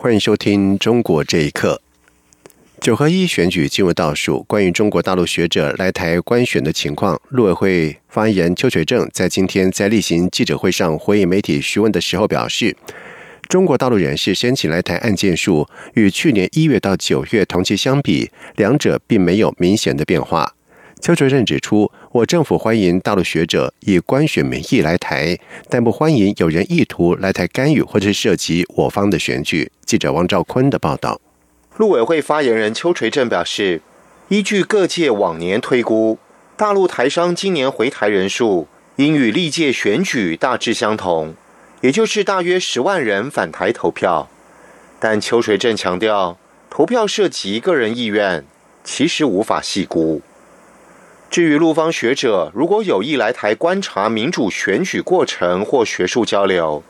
欢迎收听《中国这一刻》。九合一选举进入倒数，关于中国大陆学者来台观选的情况，陆委会发言人邱垂正在今天在例行记者会上回应媒体询问的时候表示，中国大陆人士申请来台案件数与去年一月到九月同期相比，两者并没有明显的变化。邱垂正指出，我政府欢迎大陆学者以观选名义来台，但不欢迎有人意图来台干预或者涉及我方的选举。记者王兆坤的报道。陆委会发言人邱垂正表示，依据各界往年推估，大陆台商今年回台人数应与历届选举大致相同，也就是大约十万人返台投票。但邱垂正强调，投票涉及个人意愿，其实无法细估。至于陆方学者如果有意来台观察民主选举过程或学术交流，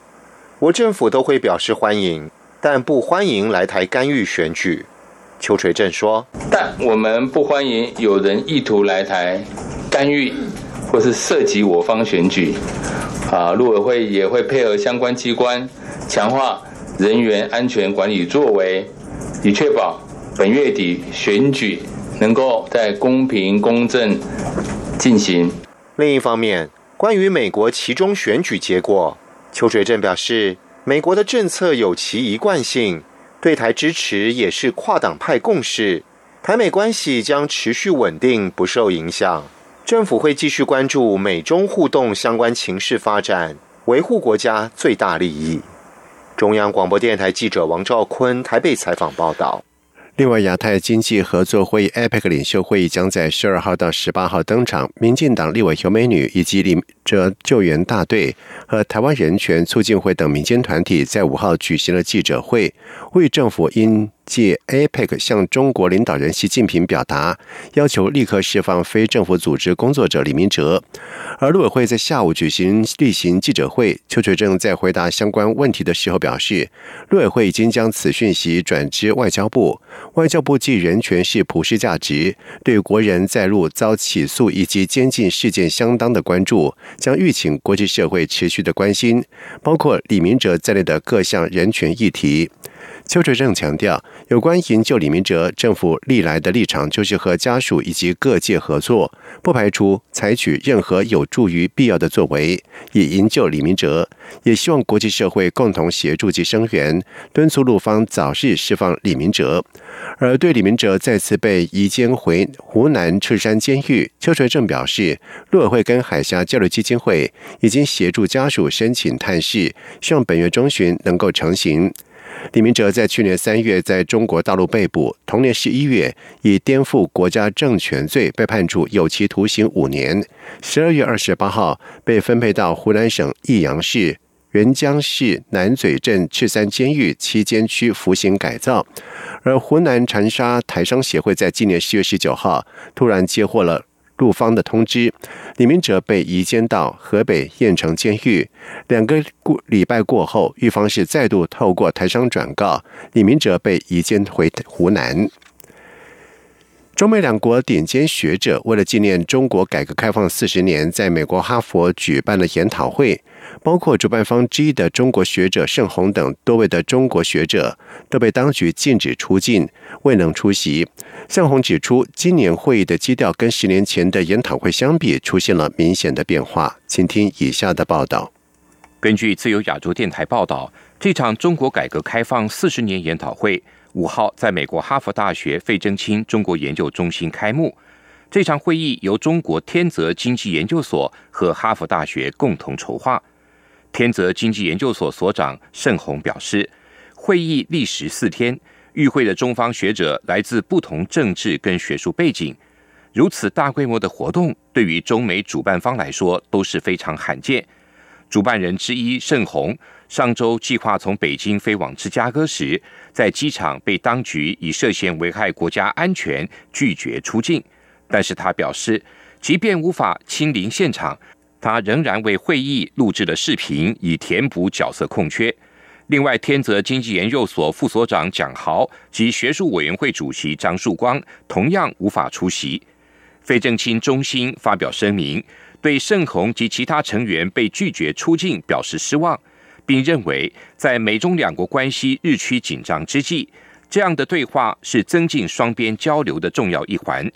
我政府都会表示欢迎，但不欢迎来台干预选举。邱垂正说：“但我们不欢迎有人意图来台干预或是涉及我方选举。啊，陆委会也会配合相关机关强化人员安全管理作为，以确保本月底选举。”能够在公平公正进行。另一方面，关于美国其中选举结果，邱垂正表示，美国的政策有其一贯性，对台支持也是跨党派共识，台美关系将持续稳定，不受影响。政府会继续关注美中互动相关情势发展，维护国家最大利益。中央广播电台记者王兆坤台北采访报道。另外，亚太经济合作会议 （APEC） 领袖会议将在十二号到十八号登场。民进党立委尤美女以及领着救援大队和台湾人权促进会等民间团体在五号举行了记者会，为政府因。借 APEC 向中国领导人习近平表达要求，立刻释放非政府组织工作者李明哲。而陆委会在下午举行例行记者会，邱垂正在回答相关问题的时候表示，陆委会已经将此讯息转至外交部，外交部既人权是普世价值，对国人在陆遭起诉以及监禁事件相当的关注，将预请国际社会持续的关心，包括李明哲在内的各项人权议题。邱垂正强调，有关营救李明哲，政府历来的立场就是和家属以及各界合作，不排除采取任何有助于必要的作为，以营救李明哲。也希望国际社会共同协助及声援，敦促陆方早日释放李明哲。而对李明哲再次被移监回湖南赤山监狱，邱垂正表示，陆委会跟海峡交流基金会已经协助家属申请探视，希望本月中旬能够成行。李明哲在去年三月在中国大陆被捕，同年十一月以颠覆国家政权罪被判处有期徒刑五年。十二月二十八号被分配到湖南省益阳市沅江市南嘴镇赤山监狱七监区服刑改造。而湖南长沙台商协会在今年十月十九号突然接获了。陆方的通知，李明哲被移监到河北燕城监狱。两个过礼拜过后，狱方是再度透过台商转告，李明哲被移监回湖南。中美两国顶尖学者为了纪念中国改革开放四十年，在美国哈佛举办了研讨会。包括主办方之一的中国学者盛洪等多位的中国学者都被当局禁止出境，未能出席。盛洪指出，今年会议的基调跟十年前的研讨会相比，出现了明显的变化。请听以下的报道。根据自由亚洲电台报道，这场中国改革开放四十年研讨会五号在美国哈佛大学费正清中国研究中心开幕。这场会议由中国天泽经济研究所和哈佛大学共同筹划。天泽经济研究所所长盛宏表示，会议历时四天，与会的中方学者来自不同政治跟学术背景，如此大规模的活动，对于中美主办方来说都是非常罕见。主办人之一盛宏上周计划从北京飞往芝加哥时，在机场被当局以涉嫌危害国家安全拒绝出境。但是他表示，即便无法亲临现场，他仍然为会议录制了视频，以填补角色空缺。另外，天泽经济研究所副所长蒋豪及学术委员会主席张树光同样无法出席。费正清中心发表声明，对盛虹及其他成员被拒绝出境表示失望，并认为在美中两国关系日趋紧张之际，这样的对话是增进双边交流的重要一环。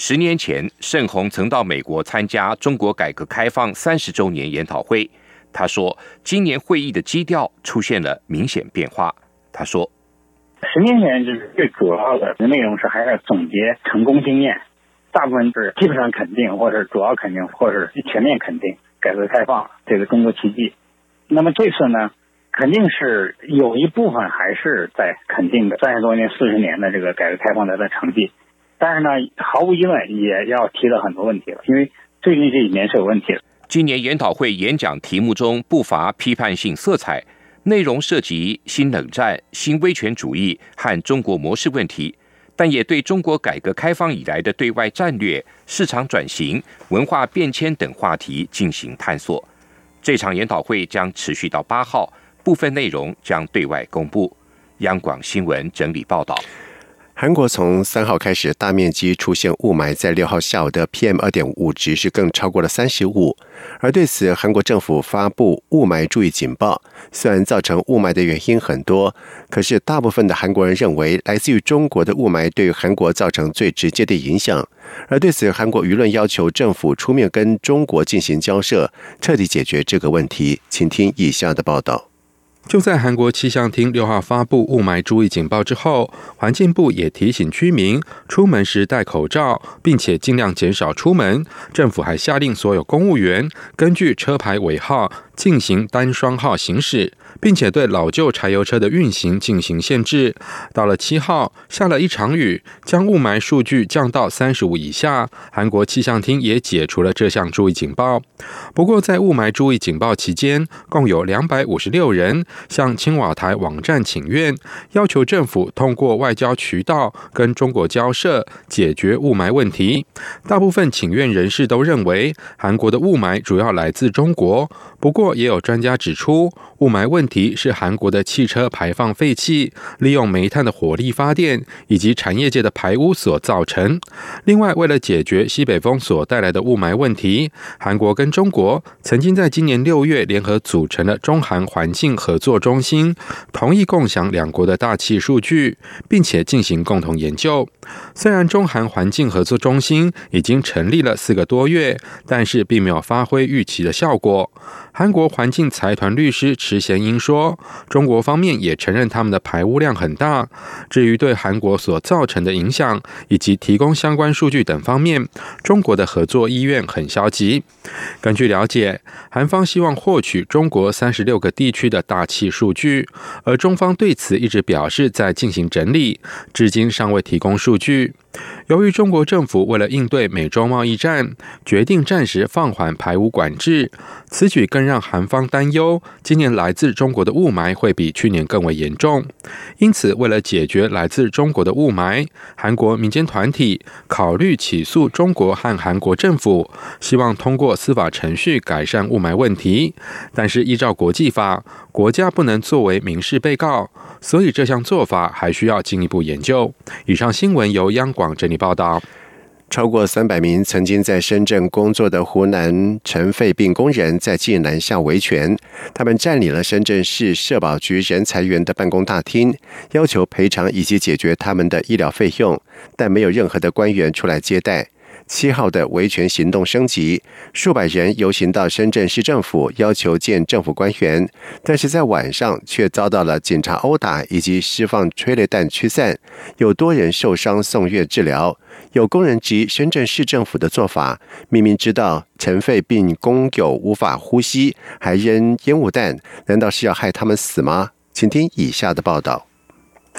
十年前，盛虹曾到美国参加中国改革开放三十周年研讨会。他说：“今年会议的基调出现了明显变化。”他说：“十年前就是最主要的内容是还是总结成功经验，大部分是基本上肯定，或者主要肯定，或者是全面肯定改革开放这个中国奇迹。那么这次呢，肯定是有一部分还是在肯定的三十多年、四十年的这个改革开放的的成绩，但是呢，毫无疑问也要提到很多问题了，因为最近这几年是有问题的。”今年研讨会演讲题目中不乏批判性色彩，内容涉及新冷战、新威权主义和中国模式问题，但也对中国改革开放以来的对外战略、市场转型、文化变迁等话题进行探索。这场研讨会将持续到八号，部分内容将对外公布。央广新闻整理报道。韩国从三号开始大面积出现雾霾，在六号下午的 PM 二点五值是更超过了三十五。而对此，韩国政府发布雾霾注意警报。虽然造成雾霾的原因很多，可是大部分的韩国人认为，来自于中国的雾霾对韩国造成最直接的影响。而对此，韩国舆论要求政府出面跟中国进行交涉，彻底解决这个问题。请听以下的报道。就在韩国气象厅六号发布雾霾注意警报之后，环境部也提醒居民出门时戴口罩，并且尽量减少出门。政府还下令所有公务员根据车牌尾号进行单双号行驶。并且对老旧柴油车的运行进行限制。到了七号，下了一场雨，将雾霾数据降到三十五以下。韩国气象厅也解除了这项注意警报。不过，在雾霾注意警报期间，共有两百五十六人向青瓦台网站请愿，要求政府通过外交渠道跟中国交涉，解决雾霾问题。大部分请愿人士都认为，韩国的雾霾主要来自中国。不过，也有专家指出，雾霾问题是韩国的汽车排放废气、利用煤炭的火力发电以及产业界的排污所造成。另外，为了解决西北风所带来的雾霾问题，韩国跟中国曾经在今年六月联合组成了中韩环境合作中心，同意共享两国的大气数据，并且进行共同研究。虽然中韩环境合作中心已经成立了四个多月，但是并没有发挥预期的效果。韩国环境财团律师池贤英说：“中国方面也承认他们的排污量很大。至于对韩国所造成的影响以及提供相关数据等方面，中国的合作意愿很消极。根据了了解，韩方希望获取中国三十六个地区的大气数据，而中方对此一直表示在进行整理，至今尚未提供数据。”由于中国政府为了应对美中贸易战，决定暂时放缓排污管制，此举更让韩方担忧，今年来自中国的雾霾会比去年更为严重。因此，为了解决来自中国的雾霾，韩国民间团体考虑起诉中国和韩国政府，希望通过司法程序改善雾霾问题。但是，依照国际法，国家不能作为民事被告。所以这项做法还需要进一步研究。以上新闻由央广整理报道。超过三百名曾经在深圳工作的湖南尘肺病工人在济南下维权，他们占领了深圳市社保局人才园的办公大厅，要求赔偿以及解决他们的医疗费用，但没有任何的官员出来接待。七号的维权行动升级，数百人游行到深圳市政府，要求见政府官员，但是在晚上却遭到了警察殴打以及释放催泪弹驱散，有多人受伤送院治疗。有工人及深圳市政府的做法，明明知道尘肺病工友无法呼吸，还扔烟雾弹，难道是要害他们死吗？请听以下的报道。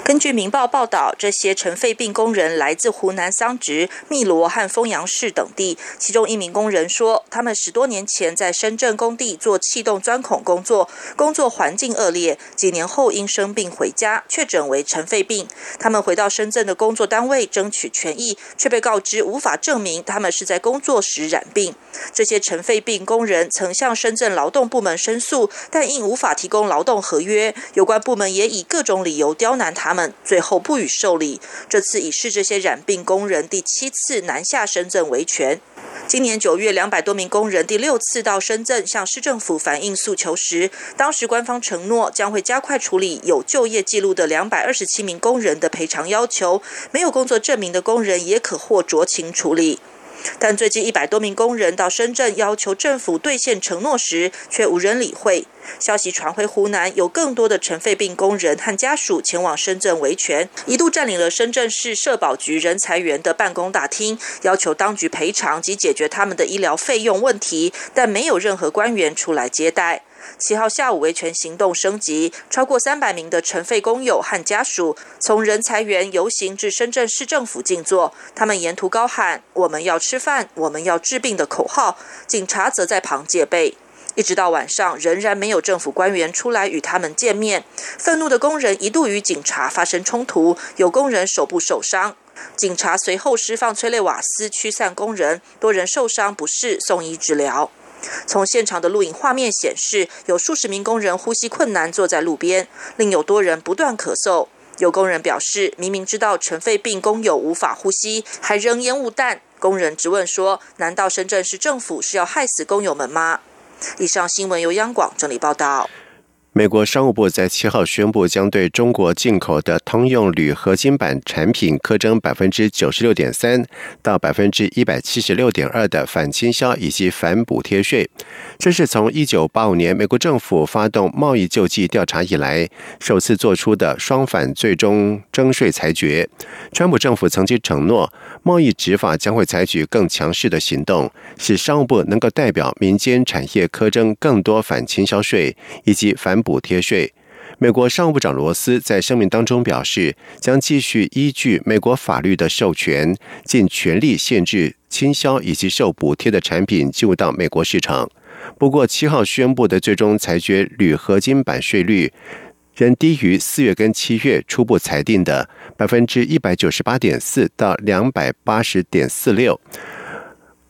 根据《明报》报道，这些尘肺病工人来自湖南桑植、汨罗和丰阳市等地。其中一名工人说，他们十多年前在深圳工地做气动钻孔工作，工作环境恶劣，几年后因生病回家，确诊为尘肺病。他们回到深圳的工作单位争取权益，却被告知无法证明他们是在工作时染病。这些尘肺病工人曾向深圳劳动部门申诉，但因无法提供劳动合约，有关部门也以各种理由刁难他他们，最后不予受理。这次已是这些染病工人第七次南下深圳维权。今年九月，两百多名工人第六次到深圳向市政府反映诉求时，当时官方承诺将会加快处理有就业记录的两百二十七名工人的赔偿要求，没有工作证明的工人也可获酌情处理。但最近一百多名工人到深圳要求政府兑现承诺时，却无人理会。消息传回湖南，有更多的尘肺病工人和家属前往深圳维权，一度占领了深圳市社保局人才园的办公大厅，要求当局赔偿及解决他们的医疗费用问题，但没有任何官员出来接待。七号下午，维权行动升级，超过三百名的尘肺工友和家属从人才园游行至深圳市政府静坐。他们沿途高喊“我们要吃饭，我们要治病”的口号，警察则在旁戒备。一直到晚上，仍然没有政府官员出来与他们见面。愤怒的工人一度与警察发生冲突，有工人手部受伤，警察随后释放催泪瓦斯驱散工人，多人受伤不适，送医治疗。从现场的录影画面显示，有数十名工人呼吸困难坐在路边，另有多人不断咳嗽。有工人表示，明明知道尘肺病工友无法呼吸，还扔烟雾弹。工人质问说：“难道深圳市政府是要害死工友们吗？”以上新闻由央广整理报道。美国商务部在七号宣布，将对中国进口的通用铝合金板产品苛征百分之九十六点三到百分之一百七十六点二的反倾销以及反补贴税。这是从一九八五年美国政府发动贸易救济调查以来，首次做出的双反最终征税裁决。川普政府曾经承诺，贸易执法将会采取更强势的行动，使商务部能够代表民间产业苛征更多反倾销税以及反。补贴税。美国商务部长罗斯在声明当中表示，将继续依据美国法律的授权，尽全力限制倾销以及受补贴的产品进入到美国市场。不过，七号宣布的最终裁决铝合金版税率仍低于四月跟七月初步裁定的百分之一百九十八点四到两百八十点四六。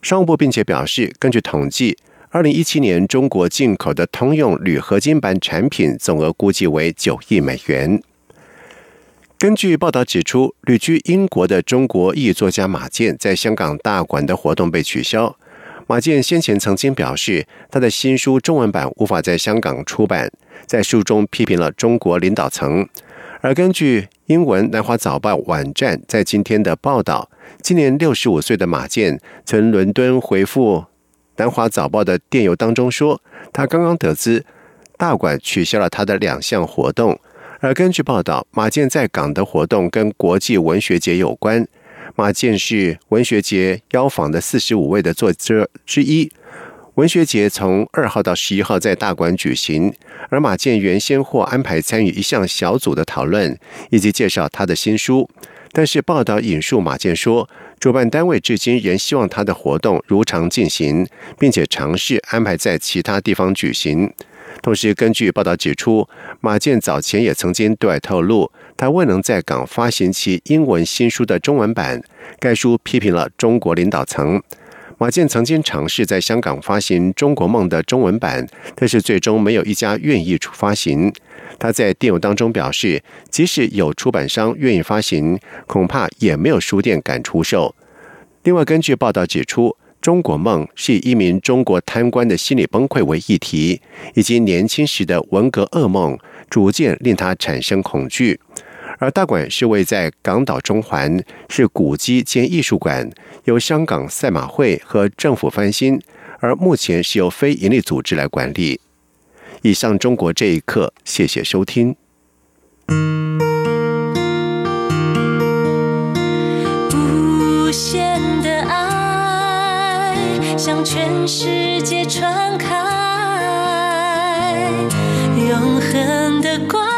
商务部并且表示，根据统计。二零一七年，中国进口的通用铝合金板产品总额估计为九亿美元。根据报道指出，旅居英国的中国裔作家马健在香港大馆的活动被取消。马健先前曾经表示，他的新书中文版无法在香港出版，在书中批评了中国领导层。而根据英文《南华早报》网站在今天的报道，今年六十五岁的马健从伦敦回复。南华早报的电邮当中说，他刚刚得知大馆取消了他的两项活动。而根据报道，马健在港的活动跟国际文学节有关。马健是文学节邀访的四十五位的作者之一。文学节从二号到十一号在大馆举行，而马健原先或安排参与一项小组的讨论，以及介绍他的新书。但是报道引述马健说。主办单位至今仍希望他的活动如常进行，并且尝试安排在其他地方举行。同时，根据报道指出，马健早前也曾经对外透露，他未能在港发行其英文新书的中文版。该书批评了中国领导层。马健曾经尝试在香港发行《中国梦》的中文版，但是最终没有一家愿意出发行。他在电邮当中表示，即使有出版商愿意发行，恐怕也没有书店敢出售。另外，根据报道指出，《中国梦》是以一名中国贪官的心理崩溃为议题，以及年轻时的文革噩梦，逐渐令他产生恐惧。而大馆是位在港岛中环，是古迹兼艺术馆，由香港赛马会和政府翻新，而目前是由非营利组织来管理。以上中国这一刻，谢谢收听。无限的爱向全世界传开，永恒的光